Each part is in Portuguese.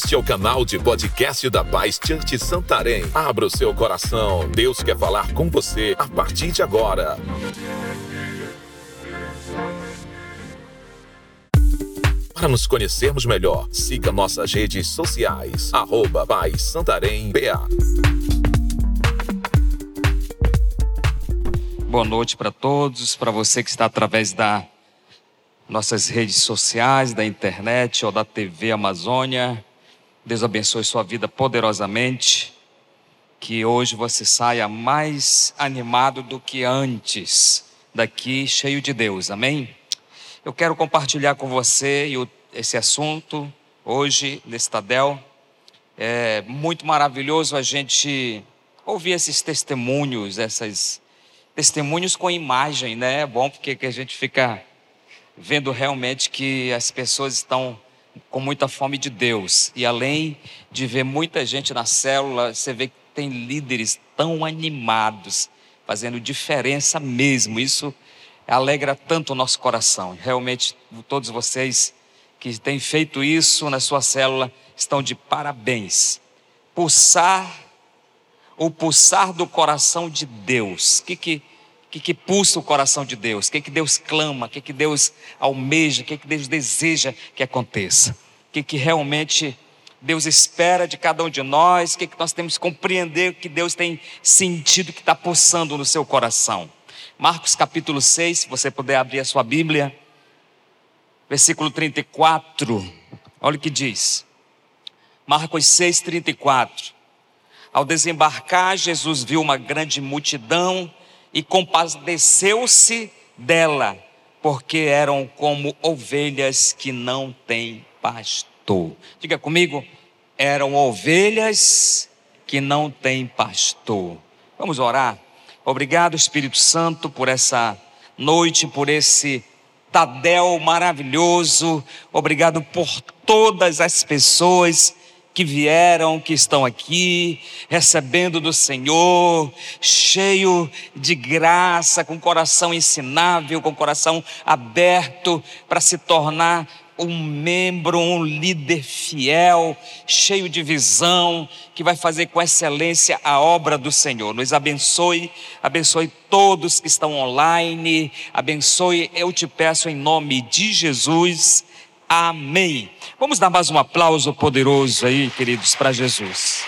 Este é o canal de podcast da Paz Church Santarém. Abra o seu coração. Deus quer falar com você a partir de agora. Para nos conhecermos melhor, siga nossas redes sociais. Arroba Paz Santarém BA. Boa noite para todos, para você que está através da nossas redes sociais, da internet ou da TV Amazônia. Deus abençoe sua vida poderosamente. Que hoje você saia mais animado do que antes, daqui cheio de Deus, amém? Eu quero compartilhar com você esse assunto hoje, nesse Tadel. É muito maravilhoso a gente ouvir esses testemunhos, esses testemunhos com imagem, né? É bom porque a gente fica vendo realmente que as pessoas estão com muita fome de Deus. E além de ver muita gente na célula, você vê que tem líderes tão animados, fazendo diferença mesmo. Isso alegra tanto o nosso coração. Realmente, todos vocês que têm feito isso na sua célula estão de parabéns. Pulsar, o pulsar do coração de Deus. O que, que o que, que pulsa o coração de Deus? O que, que Deus clama? O que, que Deus almeja? O que, que Deus deseja que aconteça? O que, que realmente Deus espera de cada um de nós? O que, que nós temos que compreender? O que Deus tem sentido que está pulsando no seu coração? Marcos capítulo 6, se você puder abrir a sua Bíblia, versículo 34, olha o que diz. Marcos 6, 34. Ao desembarcar, Jesus viu uma grande multidão e compadeceu-se dela, porque eram como ovelhas que não têm pastor. Diga comigo, eram ovelhas que não têm pastor. Vamos orar. Obrigado, Espírito Santo, por essa noite, por esse Tadel maravilhoso. Obrigado por todas as pessoas que vieram, que estão aqui, recebendo do Senhor, cheio de graça, com coração ensinável, com coração aberto para se tornar um membro, um líder fiel, cheio de visão, que vai fazer com excelência a obra do Senhor. Nos abençoe, abençoe todos que estão online, abençoe, eu te peço em nome de Jesus. Amém. Vamos dar mais um aplauso poderoso aí, queridos, para Jesus.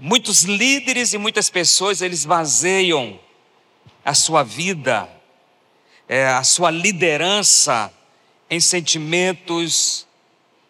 Muitos líderes e muitas pessoas, eles baseiam a sua vida, é, a sua liderança em sentimentos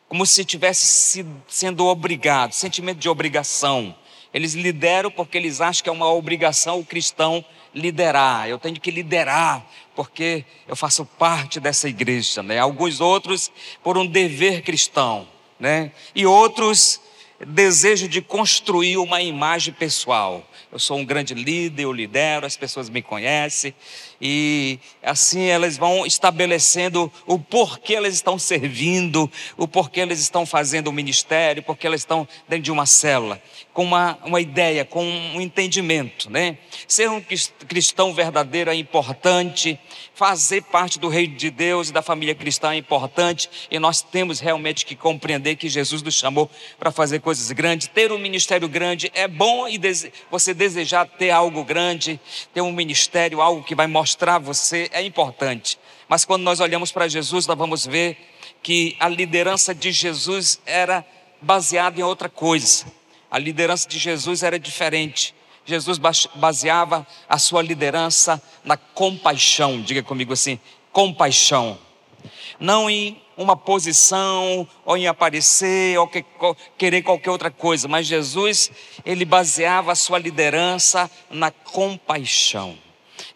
como se estivesse sendo obrigado, sentimento de obrigação. Eles lideram porque eles acham que é uma obrigação o cristão liderar. Eu tenho que liderar porque eu faço parte dessa igreja, né? Alguns outros por um dever cristão, né? E outros desejo de construir uma imagem pessoal. Eu sou um grande líder, eu lidero, as pessoas me conhecem e assim elas vão estabelecendo o porquê elas estão servindo, o porquê elas estão fazendo o ministério, porque elas estão dentro de uma célula, com uma, uma ideia, com um entendimento, né? Ser um cristão verdadeiro é importante, fazer parte do reino de Deus e da família cristã é importante e nós temos realmente que compreender que Jesus nos chamou para fazer coisas grandes, ter um ministério grande é bom e você desejar ter algo grande, ter um ministério, algo que vai mostrar você, é importante. Mas quando nós olhamos para Jesus, nós vamos ver que a liderança de Jesus era baseada em outra coisa. A liderança de Jesus era diferente. Jesus baseava a sua liderança na compaixão. Diga comigo assim: compaixão. Não em uma posição, ou em aparecer, ou que, querer qualquer outra coisa, mas Jesus, ele baseava a sua liderança na compaixão.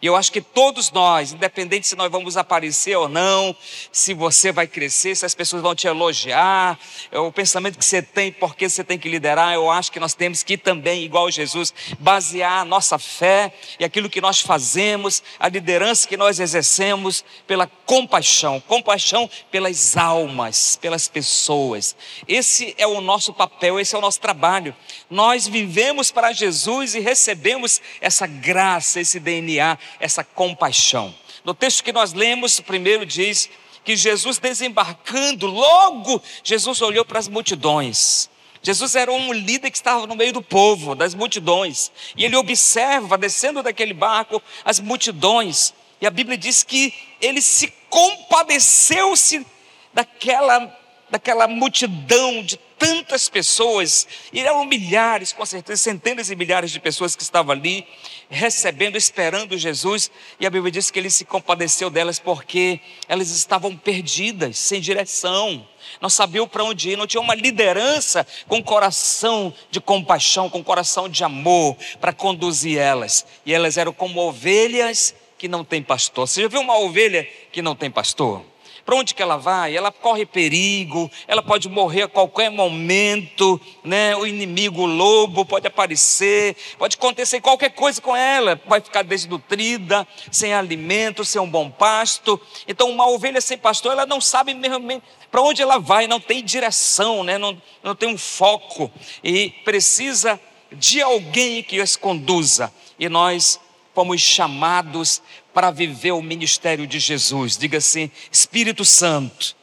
E eu acho que todos nós, independente se nós vamos aparecer ou não, se você vai crescer, se as pessoas vão te elogiar, é o pensamento que você tem, porque você tem que liderar, eu acho que nós temos que também, igual Jesus, basear a nossa fé e aquilo que nós fazemos, a liderança que nós exercemos pela compaixão, compaixão pelas almas, pelas pessoas. Esse é o nosso papel, esse é o nosso trabalho. Nós vivemos para Jesus e recebemos essa graça, esse DNA essa compaixão. No texto que nós lemos, primeiro diz que Jesus desembarcando, logo Jesus olhou para as multidões. Jesus era um líder que estava no meio do povo, das multidões, e ele observa, descendo daquele barco, as multidões, e a Bíblia diz que ele se compadeceu-se daquela, daquela multidão de tantas pessoas, e eram milhares, com certeza, centenas e milhares de pessoas que estavam ali, recebendo, esperando Jesus, e a Bíblia diz que ele se compadeceu delas porque elas estavam perdidas, sem direção, não sabiam para onde ir, não tinham uma liderança com coração de compaixão, com coração de amor para conduzir elas, e elas eram como ovelhas que não têm pastor. Você já viu uma ovelha que não tem pastor? Para onde que ela vai? Ela corre perigo, ela pode morrer a qualquer momento, né? O inimigo, o lobo, pode aparecer, pode acontecer qualquer coisa com ela, vai ficar desnutrida, sem alimento, sem um bom pasto. Então, uma ovelha sem pastor, ela não sabe mesmo para onde ela vai, não tem direção, né? não, não tem um foco e precisa de alguém que as conduza. E nós fomos chamados para viver o ministério de Jesus. Diga assim: Espírito Santo,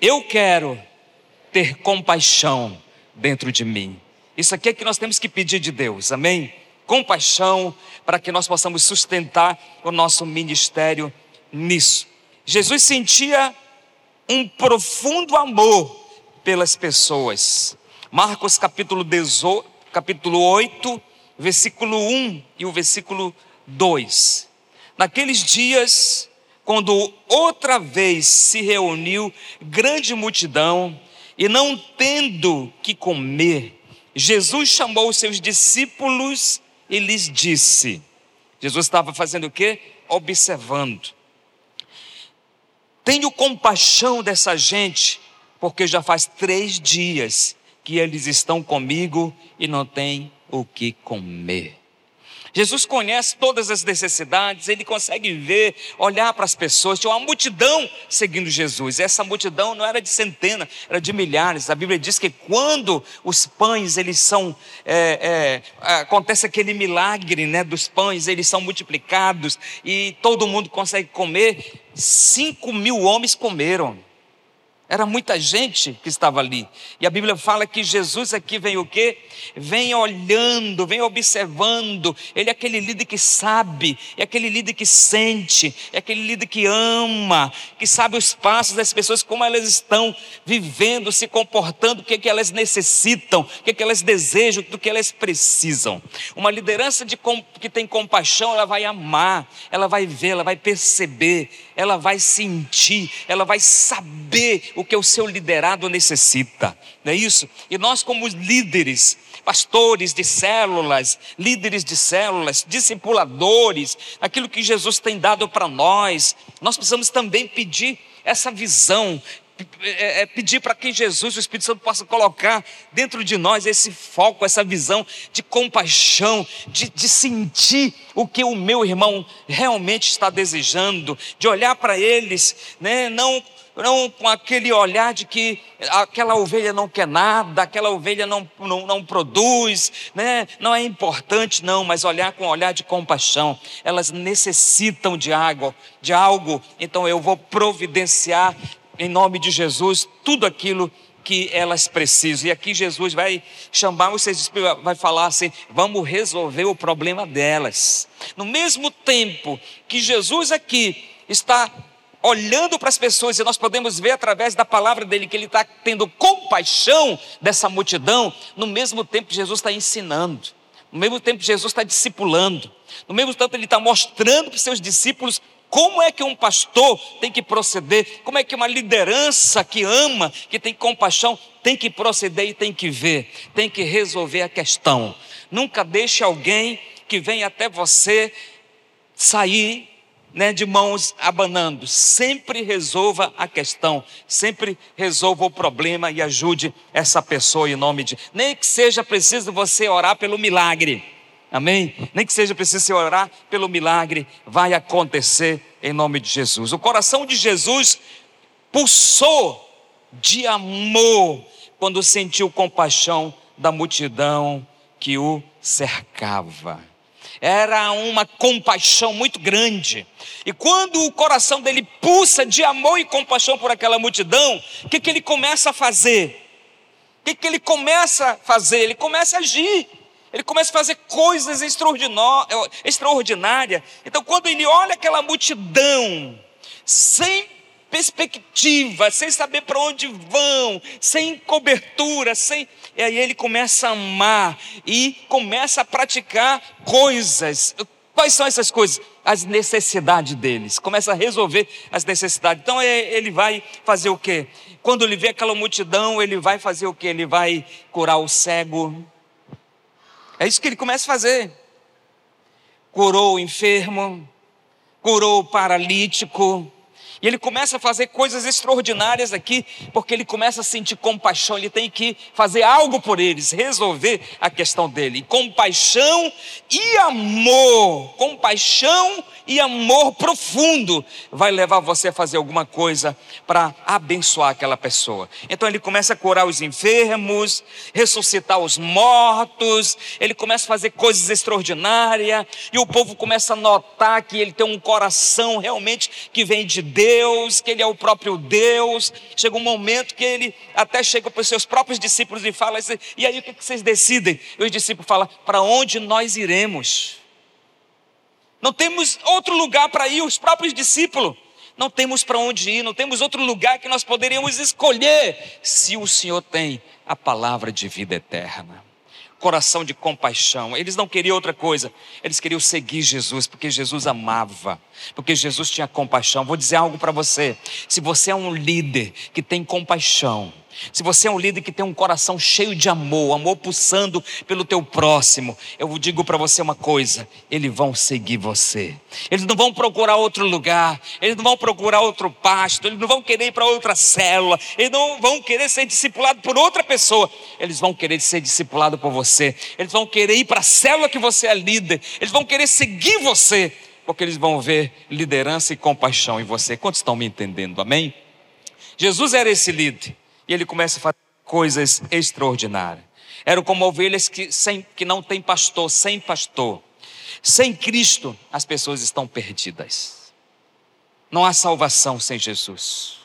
eu quero ter compaixão dentro de mim. Isso aqui é que nós temos que pedir de Deus, amém? Compaixão para que nós possamos sustentar o nosso ministério nisso. Jesus sentia um profundo amor pelas pessoas. Marcos capítulo, 18, capítulo 8, versículo 1 e o versículo 2. Naqueles dias, quando outra vez se reuniu grande multidão, e não tendo que comer, Jesus chamou os seus discípulos e lhes disse: Jesus estava fazendo o quê? Observando. Tenho compaixão dessa gente, porque já faz três dias que eles estão comigo e não têm o que comer. Jesus conhece todas as necessidades, ele consegue ver, olhar para as pessoas. Tinha uma multidão seguindo Jesus. Essa multidão não era de centenas, era de milhares. A Bíblia diz que quando os pães eles são é, é, acontece aquele milagre, né, dos pães, eles são multiplicados e todo mundo consegue comer. Cinco mil homens comeram. Era muita gente que estava ali. E a Bíblia fala que Jesus aqui vem o quê? Vem olhando, vem observando. Ele é aquele líder que sabe, é aquele líder que sente, é aquele líder que ama, que sabe os passos das pessoas, como elas estão vivendo, se comportando, o que, é que elas necessitam, o que, é que elas desejam, do que elas precisam. Uma liderança de, que tem compaixão, ela vai amar, ela vai ver, ela vai perceber, ela vai sentir, ela vai saber o que o seu liderado necessita, não é isso? E nós, como líderes, pastores de células, líderes de células, discipuladores, aquilo que Jesus tem dado para nós, nós precisamos também pedir essa visão, é, é pedir para que Jesus, o Espírito Santo, possa colocar dentro de nós esse foco, essa visão de compaixão, de, de sentir o que o meu irmão realmente está desejando, de olhar para eles, né, não não com aquele olhar de que aquela ovelha não quer nada, aquela ovelha não, não, não produz, né? não é importante, não, mas olhar com um olhar de compaixão. Elas necessitam de água, de algo, então eu vou providenciar em nome de Jesus tudo aquilo que elas precisam. E aqui Jesus vai chamar vocês, vai falar assim: vamos resolver o problema delas. No mesmo tempo que Jesus aqui está olhando para as pessoas, e nós podemos ver através da palavra dele que ele está tendo compaixão dessa multidão, no mesmo tempo Jesus está ensinando, no mesmo tempo Jesus está discipulando, no mesmo tempo ele está mostrando para os seus discípulos como é que um pastor tem que proceder, como é que uma liderança que ama, que tem compaixão, tem que proceder e tem que ver, tem que resolver a questão. Nunca deixe alguém que vem até você sair né, de mãos abanando. Sempre resolva a questão, sempre resolva o problema e ajude essa pessoa em nome de. Nem que seja preciso você orar pelo milagre. Amém? Nem que seja preciso orar pelo milagre, vai acontecer em nome de Jesus. O coração de Jesus pulsou de amor quando sentiu compaixão da multidão que o cercava. era uma compaixão muito grande. E quando o coração dele pulsa de amor e compaixão por aquela multidão, o que, que ele começa a fazer? O que, que ele começa a fazer? Ele começa a agir. Ele começa a fazer coisas extraordinárias. Então, quando ele olha aquela multidão, sem perspectiva, sem saber para onde vão, sem cobertura, sem. E aí ele começa a amar e começa a praticar coisas. Quais são essas coisas? As necessidades deles. Começa a resolver as necessidades. Então é, ele vai fazer o quê? Quando ele vê aquela multidão, ele vai fazer o quê? Ele vai curar o cego. É isso que ele começa a fazer. Curou o enfermo, curou o paralítico, e ele começa a fazer coisas extraordinárias aqui, porque ele começa a sentir compaixão, ele tem que fazer algo por eles, resolver a questão dele. Compaixão e amor, compaixão e amor profundo vai levar você a fazer alguma coisa para abençoar aquela pessoa. Então ele começa a curar os enfermos, ressuscitar os mortos, ele começa a fazer coisas extraordinárias, e o povo começa a notar que ele tem um coração realmente que vem de Deus que Ele é o próprio Deus. Chega um momento que ele até chega para os seus próprios discípulos e fala: assim, E aí o que vocês decidem? E os discípulos falam: Para onde nós iremos? Não temos outro lugar para ir, os próprios discípulos. Não temos para onde ir, não temos outro lugar que nós poderíamos escolher se o Senhor tem a palavra de vida eterna coração de compaixão. Eles não queriam outra coisa, eles queriam seguir Jesus, porque Jesus amava, porque Jesus tinha compaixão. Vou dizer algo para você: se você é um líder que tem compaixão, se você é um líder que tem um coração cheio de amor, amor pulsando pelo teu próximo, eu digo para você uma coisa: eles vão seguir você. Eles não vão procurar outro lugar, eles não vão procurar outro pasto, eles não vão querer ir para outra célula, eles não vão querer ser discipulados por outra pessoa, eles vão querer ser discipulados por você. Eles vão querer ir para a célula que você é líder, eles vão querer seguir você, porque eles vão ver liderança e compaixão em você. Quantos estão me entendendo? Amém? Jesus era esse líder. E ele começa a fazer coisas extraordinárias. Eram como ovelhas que, sem, que não tem pastor, sem pastor. Sem Cristo, as pessoas estão perdidas. Não há salvação sem Jesus.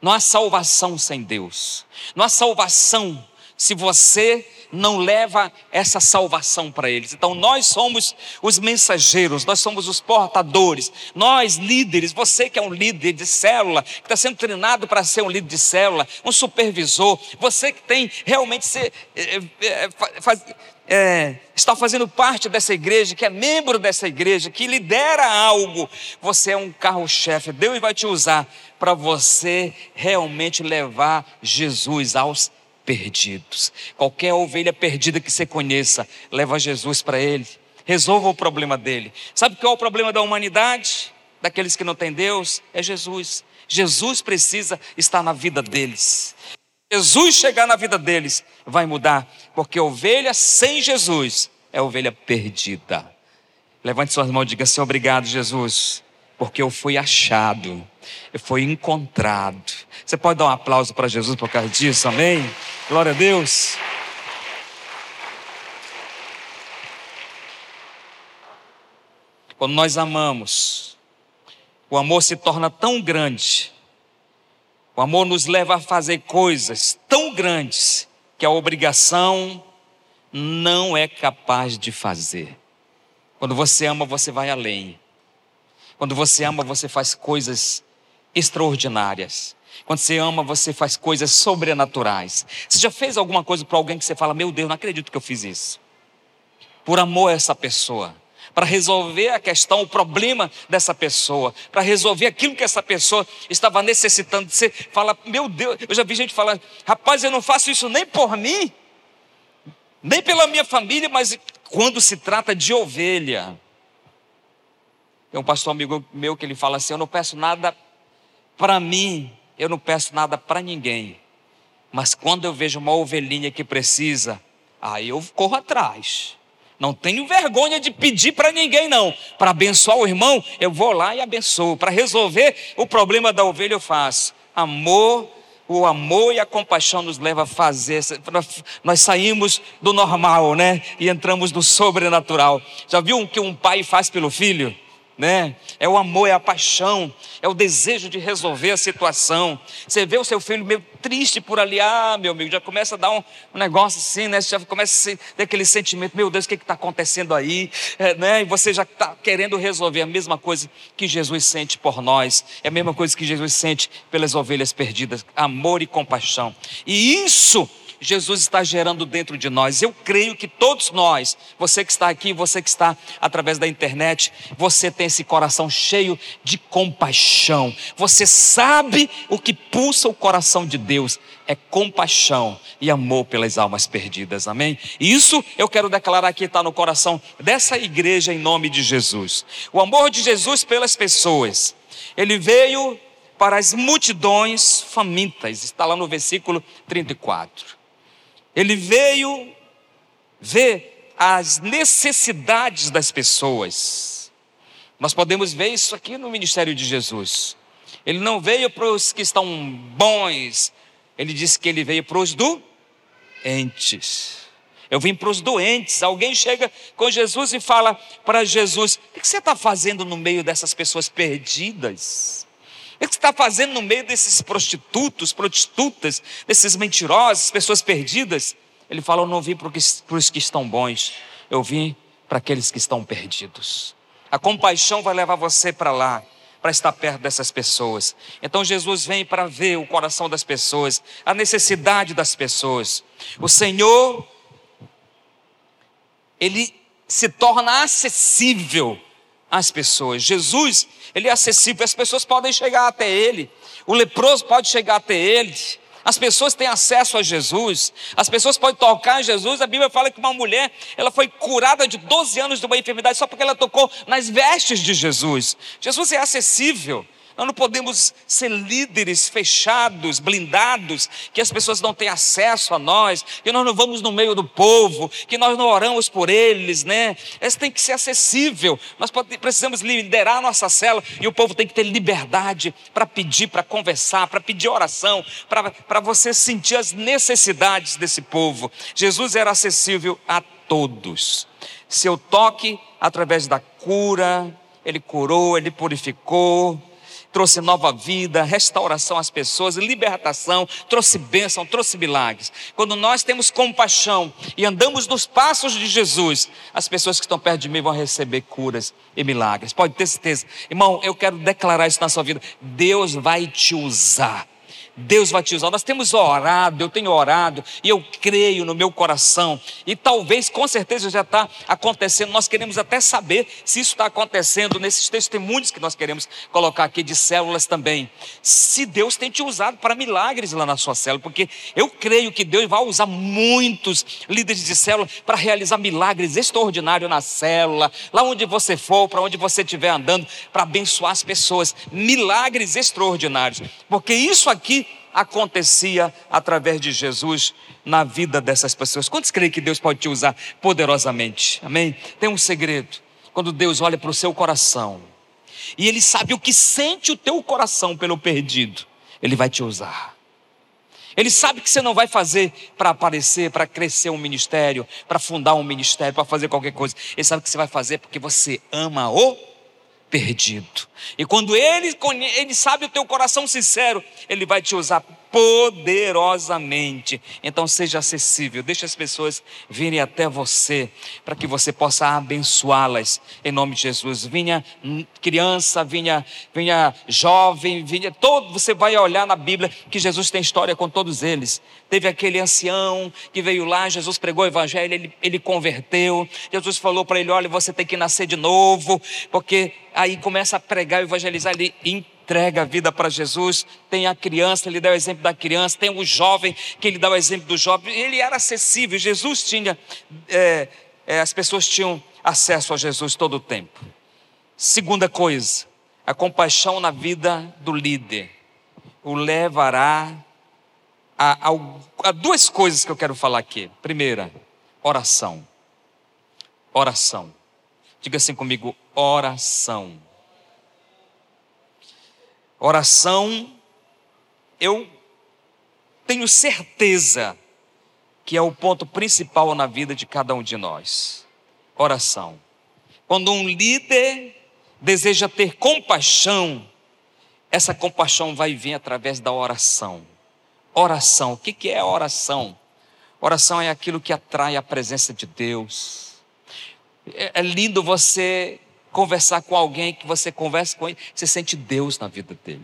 Não há salvação sem Deus. Não há salvação se você não leva essa salvação para eles. Então nós somos os mensageiros, nós somos os portadores, nós líderes, você que é um líder de célula, que está sendo treinado para ser um líder de célula, um supervisor, você que tem realmente ser, é, é, faz, é, está fazendo parte dessa igreja, que é membro dessa igreja, que lidera algo, você é um carro-chefe, Deus vai te usar para você realmente levar Jesus aos perdidos. Qualquer ovelha perdida que você conheça, leva Jesus para ele. Resolva o problema dele. Sabe qual é o problema da humanidade? Daqueles que não têm Deus? É Jesus. Jesus precisa estar na vida deles. Jesus chegar na vida deles vai mudar, porque ovelha sem Jesus é ovelha perdida. Levante suas mãos e diga assim: obrigado, Jesus, porque eu fui achado, eu fui encontrado. Você pode dar um aplauso para Jesus por causa disso, amém? Glória a Deus. Quando nós amamos, o amor se torna tão grande, o amor nos leva a fazer coisas tão grandes que a obrigação não é capaz de fazer. Quando você ama, você vai além. Quando você ama, você faz coisas extraordinárias. Quando você ama, você faz coisas sobrenaturais. Você já fez alguma coisa para alguém que você fala: Meu Deus, não acredito que eu fiz isso. Por amor a essa pessoa. Para resolver a questão, o problema dessa pessoa. Para resolver aquilo que essa pessoa estava necessitando. Você fala: Meu Deus, eu já vi gente falando: Rapaz, eu não faço isso nem por mim, nem pela minha família, mas quando se trata de ovelha. Tem um pastor amigo meu que ele fala assim: Eu não peço nada para mim, eu não peço nada para ninguém. Mas quando eu vejo uma ovelhinha que precisa, aí eu corro atrás. Não tenho vergonha de pedir para ninguém, não. Para abençoar o irmão, eu vou lá e abençoo. Para resolver o problema da ovelha, eu faço. Amor o amor e a compaixão nos leva a fazer. Nós saímos do normal, né? E entramos no sobrenatural. Já viu o que um pai faz pelo filho? Né? É o amor, é a paixão, é o desejo de resolver a situação. Você vê o seu filho meio triste por ali, ah, meu amigo, já começa a dar um, um negócio assim, né? Você já começa a ter aquele sentimento, meu Deus, o que está acontecendo aí? É, né? E você já está querendo resolver a mesma coisa que Jesus sente por nós, é a mesma coisa que Jesus sente pelas ovelhas perdidas, amor e compaixão. E isso Jesus está gerando dentro de nós. Eu creio que todos nós, você que está aqui, você que está através da internet, você tem esse coração cheio de compaixão. Você sabe o que pulsa o coração de Deus é compaixão e amor pelas almas perdidas, amém? E isso eu quero declarar que está no coração dessa igreja em nome de Jesus. O amor de Jesus pelas pessoas, ele veio para as multidões famintas, está lá no versículo 34. Ele veio ver as necessidades das pessoas. Nós podemos ver isso aqui no ministério de Jesus. Ele não veio para os que estão bons, ele disse que ele veio para os doentes. Eu vim para os doentes. Alguém chega com Jesus e fala para Jesus: O que você está fazendo no meio dessas pessoas perdidas? Está fazendo no meio desses prostitutos, prostitutas, desses mentirosos, pessoas perdidas? Ele fala: Eu não vim para os que estão bons, eu vim para aqueles que estão perdidos. A compaixão vai levar você para lá, para estar perto dessas pessoas. Então Jesus vem para ver o coração das pessoas, a necessidade das pessoas. O Senhor, Ele se torna acessível às pessoas. Jesus, Ele é acessível, as pessoas podem chegar até Ele, o leproso pode chegar até Ele. As pessoas têm acesso a Jesus, as pessoas podem tocar em Jesus. A Bíblia fala que uma mulher, ela foi curada de 12 anos de uma enfermidade só porque ela tocou nas vestes de Jesus. Jesus é acessível. Nós não podemos ser líderes fechados, blindados, que as pessoas não têm acesso a nós, que nós não vamos no meio do povo, que nós não oramos por eles, né? Esse tem que ser acessível. Nós precisamos liderar a nossa cela e o povo tem que ter liberdade para pedir, para conversar, para pedir oração, para você sentir as necessidades desse povo. Jesus era acessível a todos. Seu toque através da cura, ele curou, ele purificou trouxe nova vida, restauração às pessoas, libertação, trouxe bênção, trouxe milagres. Quando nós temos compaixão e andamos nos passos de Jesus, as pessoas que estão perto de mim vão receber curas e milagres. Pode ter certeza. Irmão, eu quero declarar isso na sua vida. Deus vai te usar. Deus vai te usar. Nós temos orado, eu tenho orado, e eu creio no meu coração, e talvez, com certeza, já está acontecendo. Nós queremos até saber se isso está acontecendo nesses testemunhos que nós queremos colocar aqui de células também. Se Deus tem te usado para milagres lá na sua célula, porque eu creio que Deus vai usar muitos líderes de célula para realizar milagres extraordinários na célula, lá onde você for, para onde você estiver andando, para abençoar as pessoas. Milagres extraordinários, porque isso aqui acontecia através de Jesus na vida dessas pessoas. Quantos creem que Deus pode te usar poderosamente? Amém? Tem um segredo. Quando Deus olha para o seu coração e Ele sabe o que sente o teu coração pelo perdido, Ele vai te usar. Ele sabe que você não vai fazer para aparecer, para crescer um ministério, para fundar um ministério, para fazer qualquer coisa. Ele sabe que você vai fazer porque você ama o perdido. E quando ele, ele sabe o teu coração sincero, ele vai te usar poderosamente. Então seja acessível, deixe as pessoas virem até você, para que você possa abençoá-las em nome de Jesus. Vinha criança, vinha, vinha jovem, vinha todo, você vai olhar na Bíblia que Jesus tem história com todos eles. Teve aquele ancião que veio lá, Jesus pregou o evangelho, ele, ele converteu. Jesus falou para ele: "Olha, você tem que nascer de novo", porque aí começa a pregar e evangelizar, ele entrega a vida para Jesus, tem a criança, ele dá o exemplo da criança, tem o jovem, que ele dá o exemplo do jovem, ele era acessível, Jesus tinha, é, é, as pessoas tinham acesso a Jesus todo o tempo. Segunda coisa, a compaixão na vida do líder o levará a, a, a duas coisas que eu quero falar aqui. Primeira, oração. Oração. Diga assim comigo: oração. Oração, eu tenho certeza que é o ponto principal na vida de cada um de nós: oração. Quando um líder deseja ter compaixão, essa compaixão vai vir através da oração. Oração, o que é oração? Oração é aquilo que atrai a presença de Deus. É, é lindo você conversar com alguém que você conversa com ele, você sente Deus na vida dele.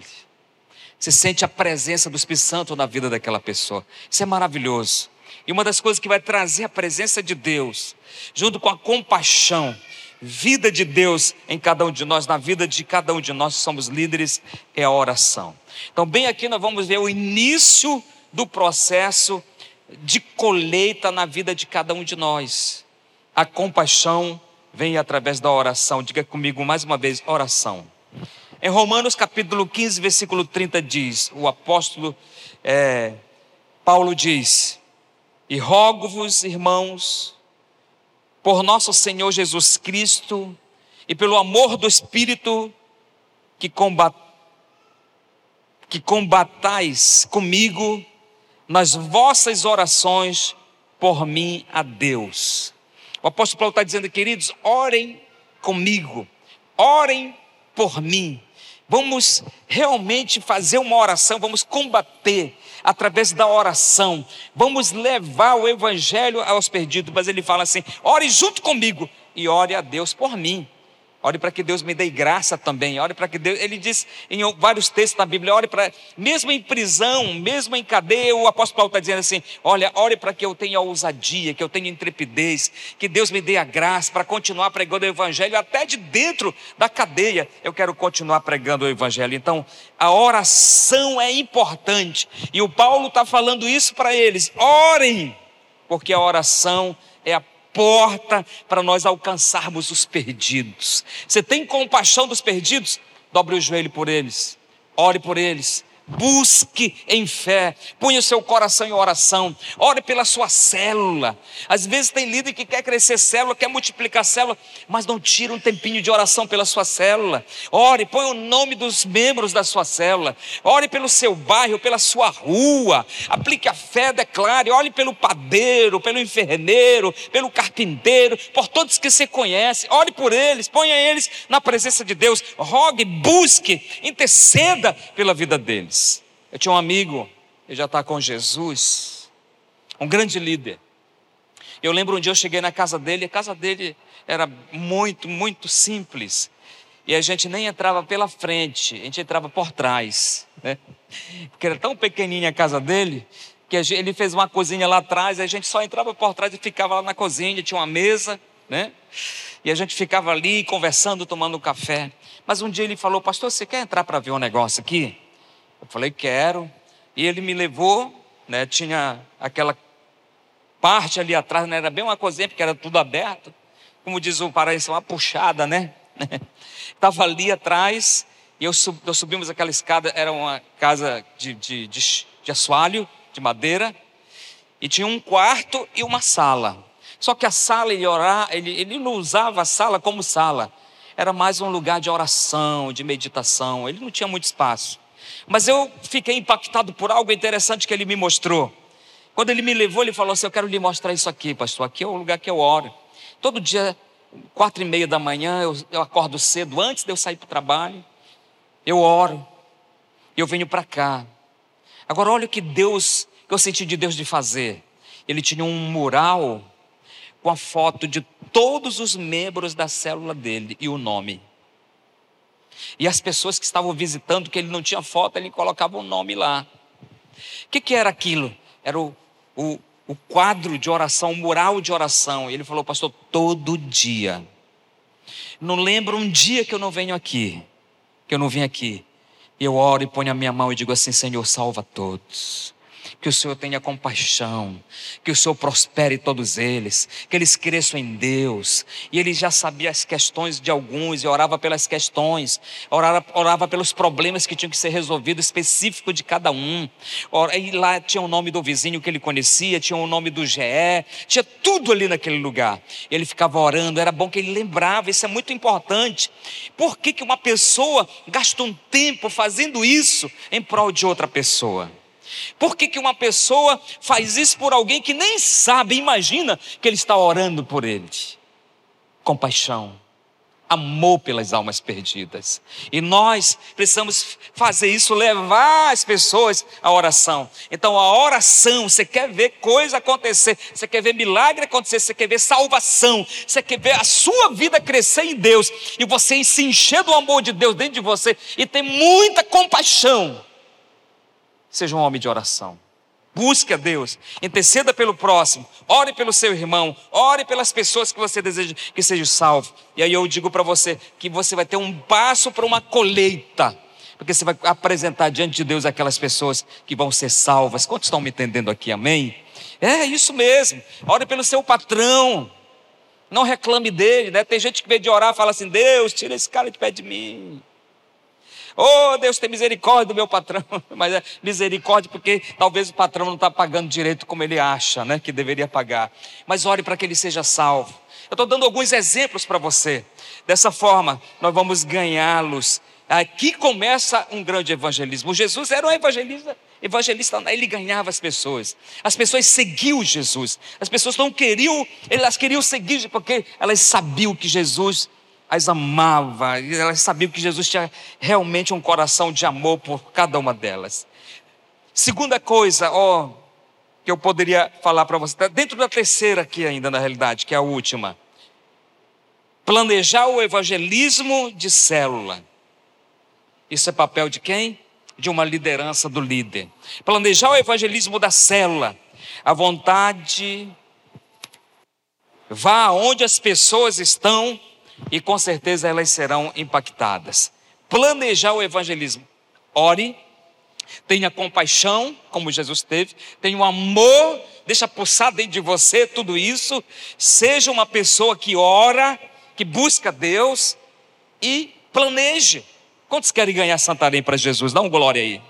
Você sente a presença do Espírito Santo na vida daquela pessoa. Isso é maravilhoso. E uma das coisas que vai trazer a presença de Deus, junto com a compaixão, vida de Deus em cada um de nós, na vida de cada um de nós que somos líderes, é a oração. Então, bem aqui nós vamos ver o início do processo de colheita na vida de cada um de nós. A compaixão vem através da oração. Diga comigo mais uma vez: oração. Em Romanos capítulo 15, versículo 30 diz: o apóstolo é, Paulo diz: E rogo-vos, irmãos, por nosso Senhor Jesus Cristo e pelo amor do Espírito, que, combat, que combatais comigo nas vossas orações por mim a Deus. O apóstolo Paulo está dizendo, queridos, orem comigo, orem por mim. Vamos realmente fazer uma oração, vamos combater através da oração, vamos levar o evangelho aos perdidos. Mas ele fala assim: ore junto comigo e ore a Deus por mim. Ore para que Deus me dê graça também. Ore para que Deus. Ele diz em vários textos da Bíblia: ore para. Mesmo em prisão, mesmo em cadeia, o apóstolo Paulo está dizendo assim: olha, ore para que eu tenha ousadia, que eu tenha intrepidez, que Deus me dê a graça para continuar pregando o Evangelho, até de dentro da cadeia. Eu quero continuar pregando o Evangelho. Então, a oração é importante. E o Paulo está falando isso para eles: orem, porque a oração é a porta para nós alcançarmos os perdidos. Você tem compaixão dos perdidos? Dobre o joelho por eles, ore por eles, Busque em fé, ponha o seu coração em oração, ore pela sua célula. Às vezes tem líder que quer crescer célula, quer multiplicar célula, mas não tira um tempinho de oração pela sua célula. Ore, põe o nome dos membros da sua célula, ore pelo seu bairro, pela sua rua, aplique a fé, declare, ore pelo padeiro, pelo enfermeiro, pelo carpinteiro, por todos que você conhece, ore por eles, ponha eles na presença de Deus, rogue, busque, interceda pela vida deles. Eu tinha um amigo, ele já está com Jesus, um grande líder. Eu lembro um dia eu cheguei na casa dele, a casa dele era muito, muito simples. E a gente nem entrava pela frente, a gente entrava por trás. Né? Porque era tão pequenininha a casa dele, que gente, ele fez uma cozinha lá atrás, a gente só entrava por trás e ficava lá na cozinha, tinha uma mesa, né? E a gente ficava ali conversando, tomando café. Mas um dia ele falou, pastor, você quer entrar para ver um negócio aqui? Eu falei, quero. E ele me levou, né, tinha aquela parte ali atrás, não era bem uma cozinha, porque era tudo aberto. Como diz o paraíso, uma puxada, né? Estava ali atrás, e eu sub, nós subimos aquela escada, era uma casa de, de, de, de assoalho, de madeira, e tinha um quarto e uma sala. Só que a sala, ele, orar, ele, ele não usava a sala como sala, era mais um lugar de oração, de meditação, ele não tinha muito espaço. Mas eu fiquei impactado por algo interessante que ele me mostrou. Quando ele me levou, ele falou assim: Eu quero lhe mostrar isso aqui, pastor. Aqui é o lugar que eu oro. Todo dia, quatro e meia da manhã, eu, eu acordo cedo, antes de eu sair para o trabalho. Eu oro. Eu venho para cá. Agora, olha o que Deus, que eu senti de Deus de fazer. Ele tinha um mural com a foto de todos os membros da célula dele e o nome. E as pessoas que estavam visitando, que ele não tinha foto, ele colocava o um nome lá. O que, que era aquilo? Era o, o, o quadro de oração, o mural de oração. E ele falou, pastor, todo dia. Não lembro um dia que eu não venho aqui, que eu não vim aqui. Eu oro e ponho a minha mão e digo assim: Senhor, salva todos que o Senhor tenha compaixão, que o Senhor prospere todos eles, que eles cresçam em Deus. E ele já sabia as questões de alguns e orava pelas questões, orava, orava pelos problemas que tinham que ser resolvidos, específico de cada um. E lá tinha o nome do vizinho que ele conhecia, tinha o nome do GE, tinha tudo ali naquele lugar. Ele ficava orando, era bom que ele lembrava, isso é muito importante. Por que, que uma pessoa gasta um tempo fazendo isso em prol de outra pessoa? Por que, que uma pessoa faz isso por alguém que nem sabe, imagina que ele está orando por ele? Compaixão amor pelas almas perdidas. E nós precisamos fazer isso, levar as pessoas à oração. Então, a oração, você quer ver coisa acontecer, você quer ver milagre acontecer, você quer ver salvação, você quer ver a sua vida crescer em Deus e você se encher do amor de Deus dentro de você e ter muita compaixão. Seja um homem de oração. Busque a Deus, interceda pelo próximo, ore pelo seu irmão, ore pelas pessoas que você deseja que sejam salvos. E aí eu digo para você que você vai ter um passo para uma colheita, porque você vai apresentar diante de Deus aquelas pessoas que vão ser salvas. Quantos estão me entendendo aqui? Amém? É isso mesmo. Ore pelo seu patrão. Não reclame dele, né? Tem gente que vem de orar e fala assim: Deus, tira esse cara de pé de mim. Oh, Deus tem misericórdia do meu patrão. Mas é misericórdia porque talvez o patrão não está pagando direito como ele acha, né? Que deveria pagar. Mas ore para que ele seja salvo. Eu estou dando alguns exemplos para você. Dessa forma, nós vamos ganhá-los. Aqui começa um grande evangelismo. Jesus era um evangelista, evangelista, ele ganhava as pessoas. As pessoas seguiam Jesus. As pessoas não queriam, elas queriam seguir porque elas sabiam que Jesus as amava, e elas sabiam que Jesus tinha realmente um coração de amor por cada uma delas. Segunda coisa, ó, que eu poderia falar para você, tá dentro da terceira aqui ainda na realidade, que é a última. Planejar o evangelismo de célula. Isso é papel de quem? De uma liderança do líder. Planejar o evangelismo da célula. A vontade vá aonde as pessoas estão e com certeza elas serão impactadas. Planejar o evangelismo. Ore, tenha compaixão, como Jesus teve, tenha um amor, deixa pulsar dentro de você tudo isso. Seja uma pessoa que ora, que busca Deus e planeje. Quantos querem ganhar Santarém para Jesus? Dá um glória aí.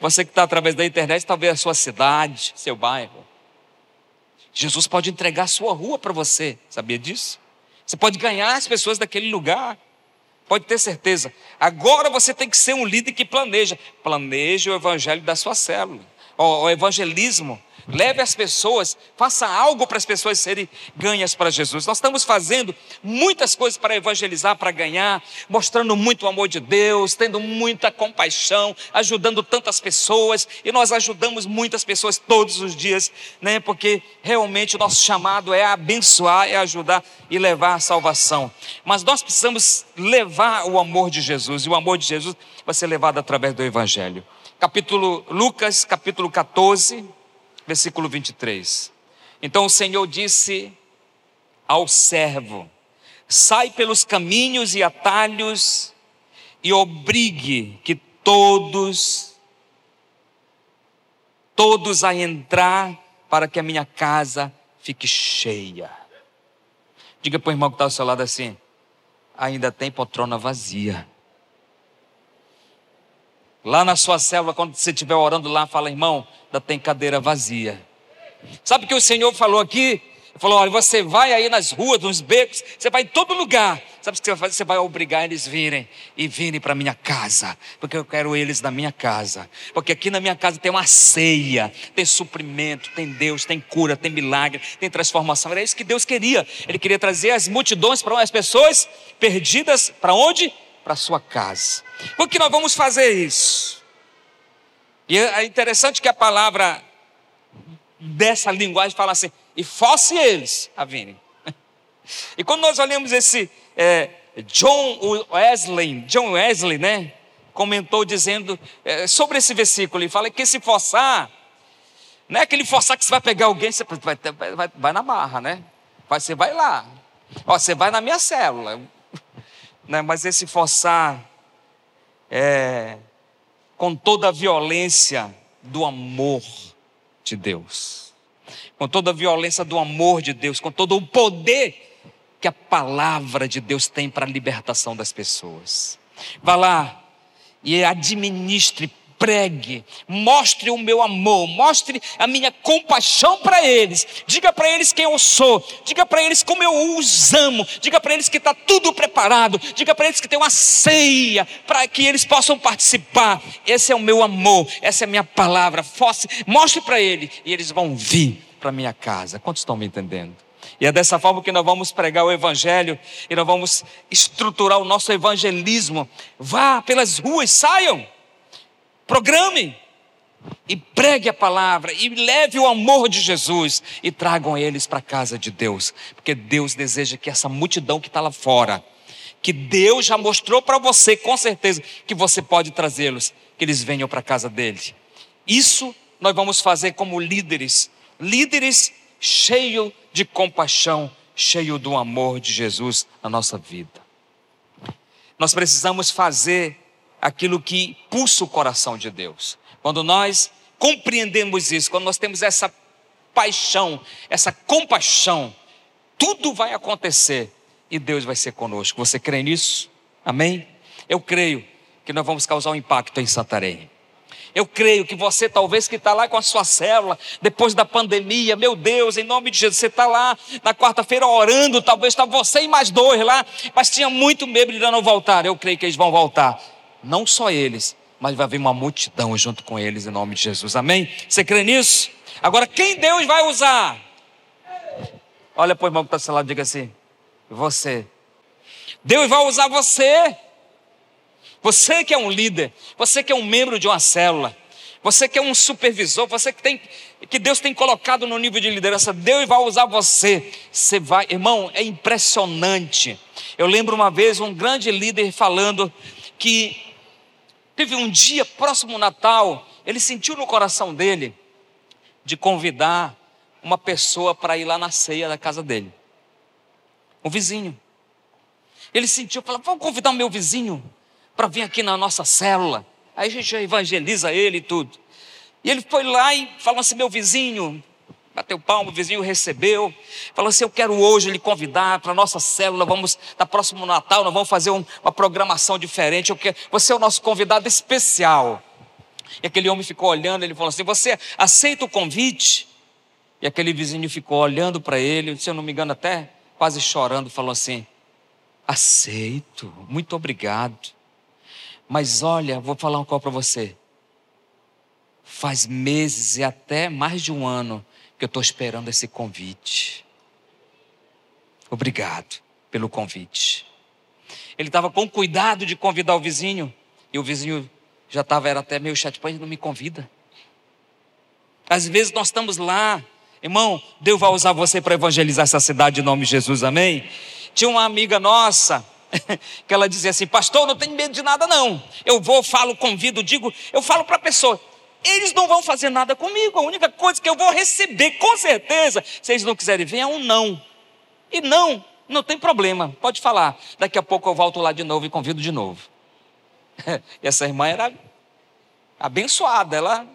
Você que está através da internet, talvez a sua cidade, seu bairro. Jesus pode entregar a sua rua para você, sabia disso? Você pode ganhar as pessoas daquele lugar. Pode ter certeza. Agora você tem que ser um líder que planeja. Planeje o evangelho da sua célula. O evangelismo leve as pessoas, faça algo para as pessoas serem ganhas para Jesus. Nós estamos fazendo muitas coisas para evangelizar, para ganhar, mostrando muito o amor de Deus, tendo muita compaixão, ajudando tantas pessoas, e nós ajudamos muitas pessoas todos os dias, né? Porque realmente o nosso chamado é abençoar, é ajudar e levar a salvação. Mas nós precisamos levar o amor de Jesus, e o amor de Jesus vai ser levado através do evangelho. Capítulo Lucas, capítulo 14, versículo 23. Então o Senhor disse ao servo: Sai pelos caminhos e atalhos e obrigue que todos, todos a entrar para que a minha casa fique cheia. Diga para o irmão que está ao seu lado assim: ainda tem poltrona vazia. Lá na sua célula, quando você estiver orando lá, fala, irmão, ainda tem cadeira vazia. Sabe o que o Senhor falou aqui? Ele falou: olha, você vai aí nas ruas, nos becos, você vai em todo lugar. Sabe o que você vai fazer? Você vai obrigar eles virem e virem para minha casa, porque eu quero eles na minha casa. Porque aqui na minha casa tem uma ceia, tem suprimento, tem Deus, tem cura, tem milagre, tem transformação. Era isso que Deus queria. Ele queria trazer as multidões para as pessoas perdidas para onde? Para sua casa. Por que nós vamos fazer isso? E é interessante que a palavra dessa linguagem fala assim: e fosse eles a virem. E quando nós olhamos esse é, John Wesley, John Wesley, né, comentou dizendo é, sobre esse versículo, ele fala que se forçar, não é aquele forçar que você vai pegar alguém, você vai, vai, vai na barra, né? Você vai lá, ó, você vai na minha célula, né? Mas esse forçar é, com toda a violência do amor de Deus, com toda a violência do amor de Deus, com todo o poder que a palavra de Deus tem para a libertação das pessoas. Vá lá e administre pregue, mostre o meu amor, mostre a minha compaixão para eles. Diga para eles quem eu sou, diga para eles como eu os amo, diga para eles que está tudo preparado, diga para eles que tem uma ceia para que eles possam participar. Esse é o meu amor, essa é a minha palavra. Mostre para eles e eles vão vir para minha casa. Quantos estão me entendendo? E é dessa forma que nós vamos pregar o Evangelho e nós vamos estruturar o nosso evangelismo. Vá pelas ruas, saiam, programe e pregue a palavra e leve o amor de Jesus e tragam eles para a casa de Deus, porque Deus deseja que essa multidão que está lá fora, que Deus já mostrou para você, com certeza, que você pode trazê-los, que eles venham para a casa dele. Isso nós vamos fazer como líderes, líderes cheios de compaixão, cheio do amor de Jesus na nossa vida. Nós precisamos fazer aquilo que pulsa o coração de Deus. Quando nós compreendemos isso, quando nós temos essa paixão, essa compaixão, tudo vai acontecer e Deus vai ser conosco. Você crê nisso? Amém? Eu creio que nós vamos causar um impacto em Santarém. Eu creio que você, talvez que está lá com a sua célula, depois da pandemia, meu Deus, em nome de Jesus, você está lá na quarta-feira orando, talvez está você e mais dois lá, mas tinha muito medo de não voltar. Eu creio que eles vão voltar. Não só eles, mas vai vir uma multidão junto com eles, em nome de Jesus. Amém? Você crê nisso? Agora, quem Deus vai usar? Olha para o irmão que está seu diga assim: Você. Deus vai usar você. Você que é um líder, você que é um membro de uma célula, você que é um supervisor, você que tem que Deus tem colocado no nível de liderança, Deus vai usar você. Você vai, irmão, é impressionante. Eu lembro uma vez um grande líder falando que teve um dia próximo ao Natal, ele sentiu no coração dele de convidar uma pessoa para ir lá na ceia da casa dele. Um vizinho. Ele sentiu, falou: "Vamos convidar o meu vizinho para vir aqui na nossa célula. Aí a gente evangeliza ele e tudo. E ele foi lá e falou assim: meu vizinho, bateu palmo, o vizinho recebeu, falou assim: Eu quero hoje lhe convidar para a nossa célula, vamos, na próximo Natal, nós vamos fazer um, uma programação diferente. Eu quero, você é o nosso convidado especial. E aquele homem ficou olhando, ele falou assim: Você aceita o convite? E aquele vizinho ficou olhando para ele, se eu não me engano, até quase chorando, falou assim: Aceito, muito obrigado. Mas olha, vou falar uma coisa para você. Faz meses e até mais de um ano que eu estou esperando esse convite. Obrigado pelo convite. Ele estava com cuidado de convidar o vizinho, e o vizinho já estava, era até meio chato, ele não me convida. Às vezes nós estamos lá, irmão, Deus vai usar você para evangelizar essa cidade em nome de Jesus, amém? Tinha uma amiga nossa, que ela dizia assim: Pastor, não tenho medo de nada, não. Eu vou, falo, convido, digo, eu falo para a pessoa. Eles não vão fazer nada comigo. A única coisa que eu vou receber, com certeza, se eles não quiserem vir, é um não. E não, não tem problema, pode falar. Daqui a pouco eu volto lá de novo e convido de novo. E essa irmã era abençoada, ela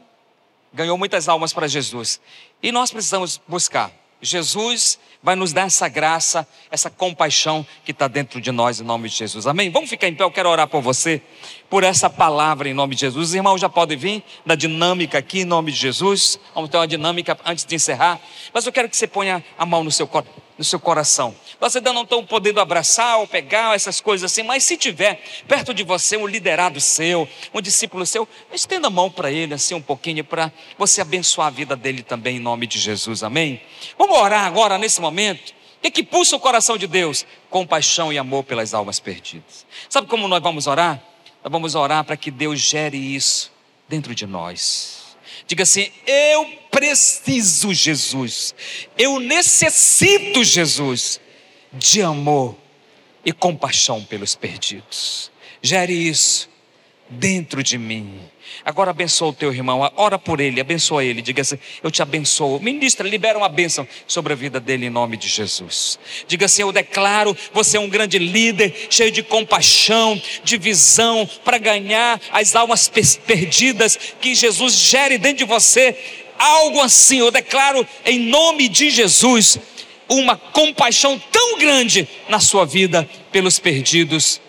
ganhou muitas almas para Jesus. E nós precisamos buscar Jesus vai nos dar essa graça, essa compaixão que está dentro de nós, em nome de Jesus. Amém? Vamos ficar em pé, eu quero orar por você, por essa palavra em nome de Jesus. Os irmãos já podem vir na dinâmica aqui em nome de Jesus. Vamos ter uma dinâmica antes de encerrar. Mas eu quero que você ponha a mão no seu, no seu coração. Nós ainda não estamos podendo abraçar ou pegar essas coisas assim, mas se tiver perto de você um liderado seu, um discípulo seu, estenda a mão para ele assim um pouquinho para você abençoar a vida dele também em nome de Jesus. Amém? Vamos orar agora nesse momento. O que, que pulsa o coração de Deus? Compaixão e amor pelas almas perdidas. Sabe como nós vamos orar? Nós vamos orar para que Deus gere isso dentro de nós. Diga assim: eu preciso, Jesus, eu necessito, Jesus, de amor e compaixão pelos perdidos. Gere isso dentro de mim. Agora abençoa o teu irmão, ora por ele, abençoa ele, diga assim: Eu te abençoo. Ministra, libera uma bênção sobre a vida dele em nome de Jesus. Diga assim: Eu declaro, você é um grande líder, cheio de compaixão, de visão, para ganhar as almas perdidas, que Jesus gere dentro de você. Algo assim, eu declaro em nome de Jesus uma compaixão tão grande na sua vida pelos perdidos,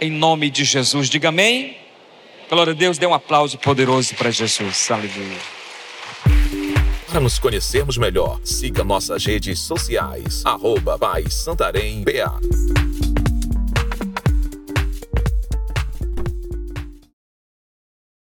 em nome de Jesus. Diga amém. Glória a Deus, dê um aplauso poderoso para Jesus. Aleluia. Para nos conhecermos melhor, siga nossas redes sociais, arroba Santarém BA.